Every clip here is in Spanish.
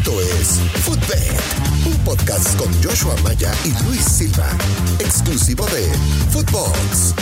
Esto es Footbed, un podcast con Joshua Maya y Luis Silva, exclusivo de Footbox.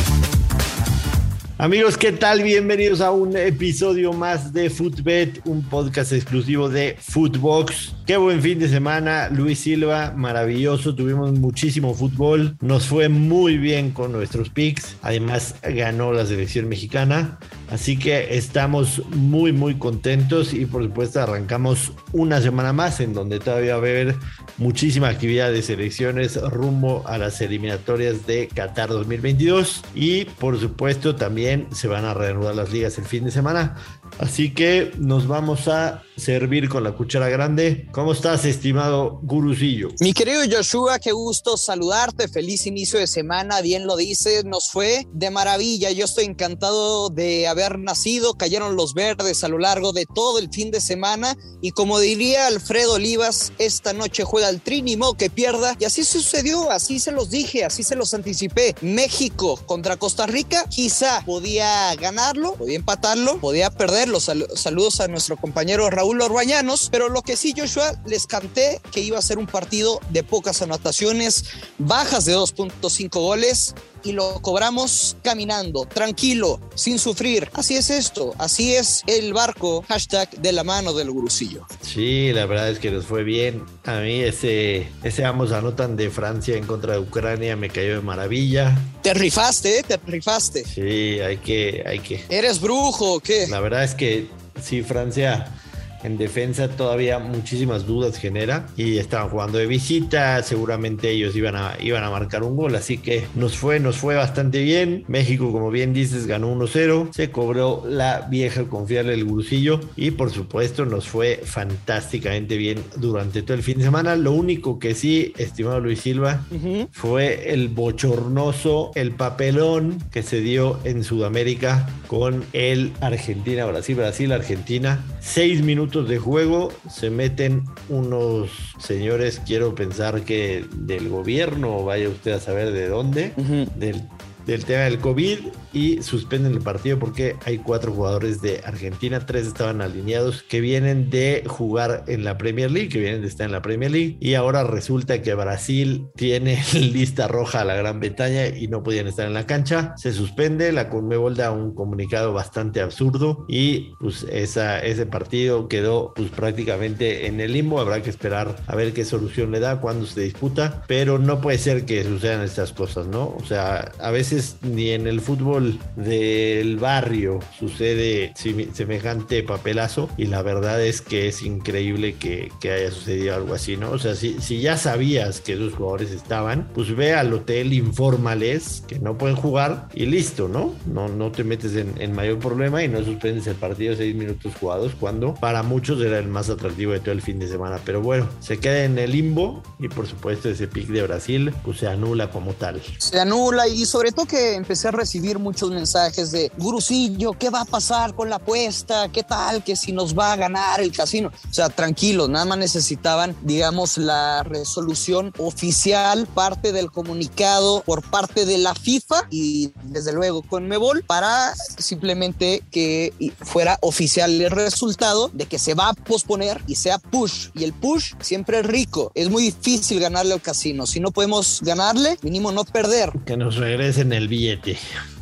Amigos, ¿qué tal? Bienvenidos a un episodio más de Footbet, un podcast exclusivo de Footbox. Qué buen fin de semana, Luis Silva, maravilloso. Tuvimos muchísimo fútbol, nos fue muy bien con nuestros picks. Además, ganó la selección mexicana. Así que estamos muy, muy contentos y por supuesto arrancamos una semana más en donde todavía va a haber muchísima actividad de selecciones rumbo a las eliminatorias de Qatar 2022 y por supuesto también se van a reanudar las ligas el fin de semana. Así que nos vamos a servir con la cuchara grande. ¿Cómo estás, estimado gurusillo? Mi querido Joshua, qué gusto saludarte. Feliz inicio de semana. Bien lo dices, nos fue de maravilla. Yo estoy encantado de haber nacido. Cayeron los verdes a lo largo de todo el fin de semana. Y como diría Alfredo Olivas, esta noche juega el Trinimo que pierda. Y así sucedió, así se los dije, así se los anticipé. México contra Costa Rica, quizá podía ganarlo, podía empatarlo, podía perderlo. saludos a nuestro compañero Raúl los Orbañanos, pero lo que sí, Joshua, les canté que iba a ser un partido de pocas anotaciones, bajas de 2.5 goles y lo cobramos caminando, tranquilo, sin sufrir. Así es esto, así es el barco, hashtag de la mano del gurusillo. Sí, la verdad es que nos fue bien. A mí ese, ese ambos anotan de Francia en contra de Ucrania me cayó de maravilla. Te rifaste, ¿eh? te rifaste. Sí, hay que, hay que. ¿Eres brujo o qué? La verdad es que sí, Francia en defensa todavía muchísimas dudas genera y estaban jugando de visita, seguramente ellos iban a, iban a marcar un gol, así que nos fue, nos fue bastante bien. México, como bien dices, ganó 1-0, se cobró la vieja confiable del Gurusillo y por supuesto nos fue fantásticamente bien durante todo el fin de semana. Lo único que sí, estimado Luis Silva, fue el bochornoso, el papelón que se dio en Sudamérica con el Argentina-Brasil, Brasil-Argentina. Seis minutos de juego se meten unos señores, quiero pensar que del gobierno, vaya usted a saber de dónde, del del tema del COVID y suspenden el partido porque hay cuatro jugadores de Argentina, tres estaban alineados que vienen de jugar en la Premier League, que vienen de estar en la Premier League y ahora resulta que Brasil tiene lista roja a la Gran Bretaña y no podían estar en la cancha. Se suspende, la Conmebol da un comunicado bastante absurdo y pues esa, ese partido quedó pues prácticamente en el limbo. Habrá que esperar a ver qué solución le da cuando se disputa, pero no puede ser que sucedan estas cosas, ¿no? O sea, a veces ni en el fútbol del barrio sucede semejante papelazo y la verdad es que es increíble que, haya sucedido algo así, ¿no? O sea, si, si ya sabías que esos jugadores estaban, pues ve al hotel, infórmales que no pueden jugar y listo, ¿no? No, no te metes en, mayor problema y no suspendes el partido seis minutos jugados cuando para muchos era el más atractivo de todo el fin de semana. Pero bueno, se queda en el limbo y por supuesto ese pick de Brasil pues se anula como tal. Se anula y sobre todo que empecé a recibir muchos mensajes de Gurusillo, ¿qué va a pasar con la apuesta? ¿Qué tal? Que si nos va a ganar el casino. O sea, tranquilos, nada más necesitaban, digamos, la resolución oficial, parte del comunicado por parte de la FIFA y desde luego con Mebol para simplemente que fuera oficial el resultado de que se va a posponer y sea push. Y el push siempre es rico. Es muy difícil ganarle al casino. Si no podemos ganarle, mínimo no perder. Que nos regresen el billete.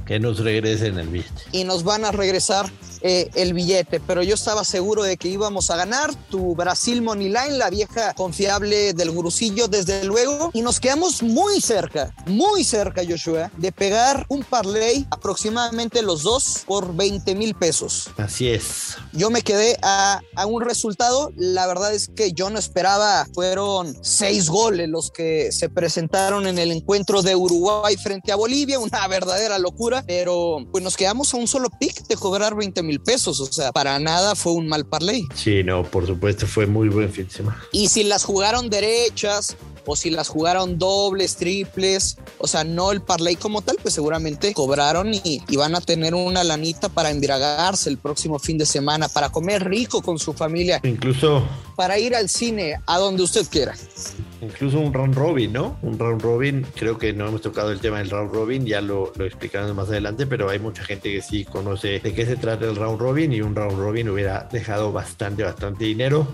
Que nos regresen el billete. Y nos van a regresar eh, el billete, pero yo estaba seguro de que íbamos a ganar. Tu Brasil Money Line, la vieja confiable del gurusillo, desde luego. Y nos quedamos muy cerca, muy cerca, Joshua, de pegar un parlay aproximadamente los dos por 20 mil pesos. Así es. Yo me quedé a, a, un resultado. La verdad es que yo no esperaba. Fueron seis goles los que se presentaron en el encuentro de Uruguay frente a Bolivia. Una verdadera locura. Pero pues nos quedamos a un solo pick de cobrar 20 mil pesos. O sea, para nada fue un mal parlay. Sí, no, por supuesto, fue muy buen fin de semana. Y si las jugaron derechas, o si las jugaron dobles, triples, o sea, no el parlay como tal, pues seguramente cobraron y, van a tener una lanita para embriagarse el próximo fin de semana, para comer rico con su familia. Incluso. Para ir al cine, a donde usted quiera. Incluso un round robin, ¿no? Un round robin, creo que no hemos tocado el tema del round robin, ya lo, lo explicaremos más adelante, pero hay mucha gente que sí conoce de qué se trata el round robin y un round robin hubiera dejado bastante, bastante dinero.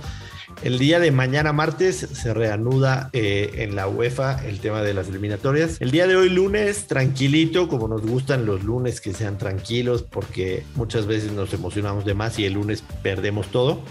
El día de mañana martes se reanuda eh, en la UEFA el tema de las eliminatorias. El día de hoy lunes, tranquilito, como nos gustan los lunes que sean tranquilos, porque muchas veces nos emocionamos de más y el lunes perdemos todo.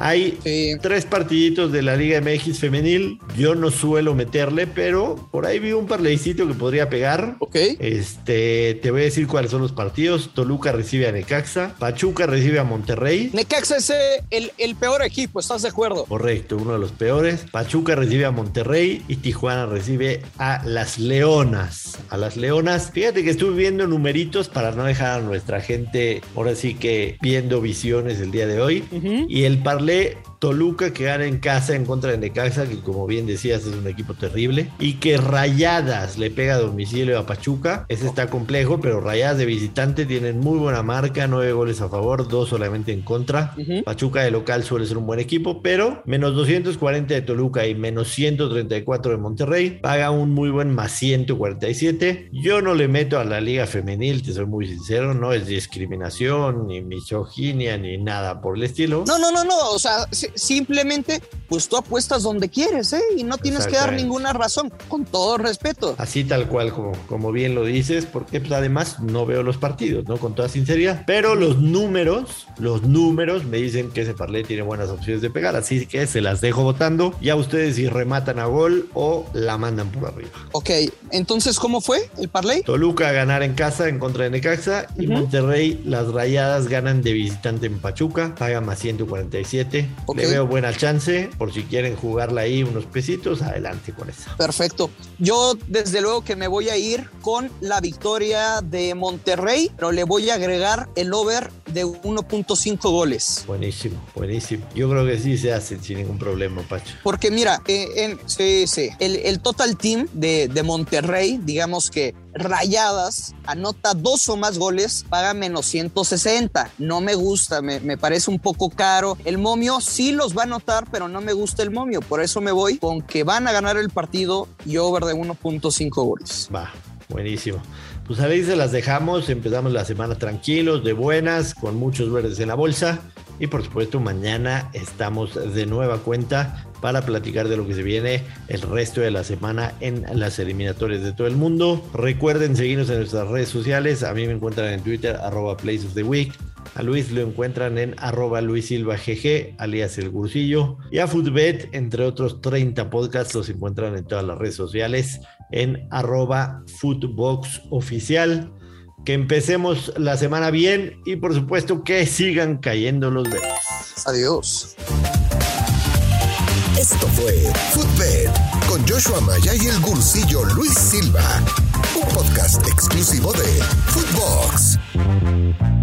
Hay tres partiditos de la Liga MX femenil. Yo no suelo meterle, pero por ahí vi un parleycito que podría pegar. Ok. Este, te voy a decir cuáles son los partidos. Toluca recibe a Necaxa. Pachuca recibe a Monterrey. Necaxa es eh, el, el peor equipo, ¿estás de acuerdo? Correcto, uno de los peores. Pachuca recibe a Monterrey y Tijuana recibe a las Leonas. A las Leonas. Fíjate que estuve viendo numeritos para no dejar a nuestra gente, ahora sí que viendo visiones el día de hoy. Y el parley le Toluca que gana en casa en contra de Necaxa, que como bien decías es un equipo terrible, y que Rayadas le pega a domicilio a Pachuca. Ese está complejo, pero Rayadas de visitante tienen muy buena marca, nueve goles a favor, dos solamente en contra. Pachuca de local suele ser un buen equipo, pero menos 240 de Toluca y menos 134 de Monterrey, paga un muy buen más 147. Yo no le meto a la liga femenil, te soy muy sincero, no es discriminación, ni misoginia, ni nada por el estilo. No, no, no, no, o sea, simplemente, pues tú apuestas donde quieres, ¿eh? Y no tienes que dar ninguna razón, con todo respeto. Así tal cual, como, como bien lo dices, porque pues, además no veo los partidos, ¿no? Con toda sinceridad. Pero los números, los números me dicen que ese parlay tiene buenas opciones de pegar, así que se las dejo votando. Ya ustedes si rematan a gol o la mandan por arriba. Ok, entonces, ¿cómo fue el parlay? Toluca a ganar en casa en contra de Necaxa y Monterrey, las rayadas ganan de visitante en Pachuca, paga más 147 le veo buena chance, por si quieren jugarla ahí unos pesitos, adelante con eso. Perfecto. Yo desde luego que me voy a ir con la victoria de Monterrey, pero le voy a agregar el over de 1.5 goles. Buenísimo, buenísimo. Yo creo que sí se hace sin ningún problema, Pacho. Porque mira, eh, en, sí, sí, el, total team de, de Monterrey, digamos que Rayadas anota dos o más goles, paga menos 160. No me gusta, me, me, parece un poco caro. El momio sí los va a anotar, pero no me gusta el momio. Por eso me voy con que van a ganar el partido y over de 1.5 goles. Va, buenísimo. Pues ahí se las dejamos. Empezamos la semana tranquilos, de buenas, con muchos verdes en la bolsa. Y por supuesto, mañana estamos de nueva cuenta para platicar de lo que se viene el resto de la semana en las eliminatorias de todo el mundo. Recuerden seguirnos en nuestras redes sociales. A mí me encuentran en Twitter, arroba Place of the Week. A Luis lo encuentran en arroba Luis Silva GG, alias El Gursillo. Y a Footbet, entre otros 30 podcasts, los encuentran en todas las redes sociales en arroba Footbox Oficial que empecemos la semana bien y por supuesto que sigan cayendo los verdes. Adiós. Esto fue Footbed con Joshua Maya y el gursillo Luis Silva, un podcast exclusivo de Football.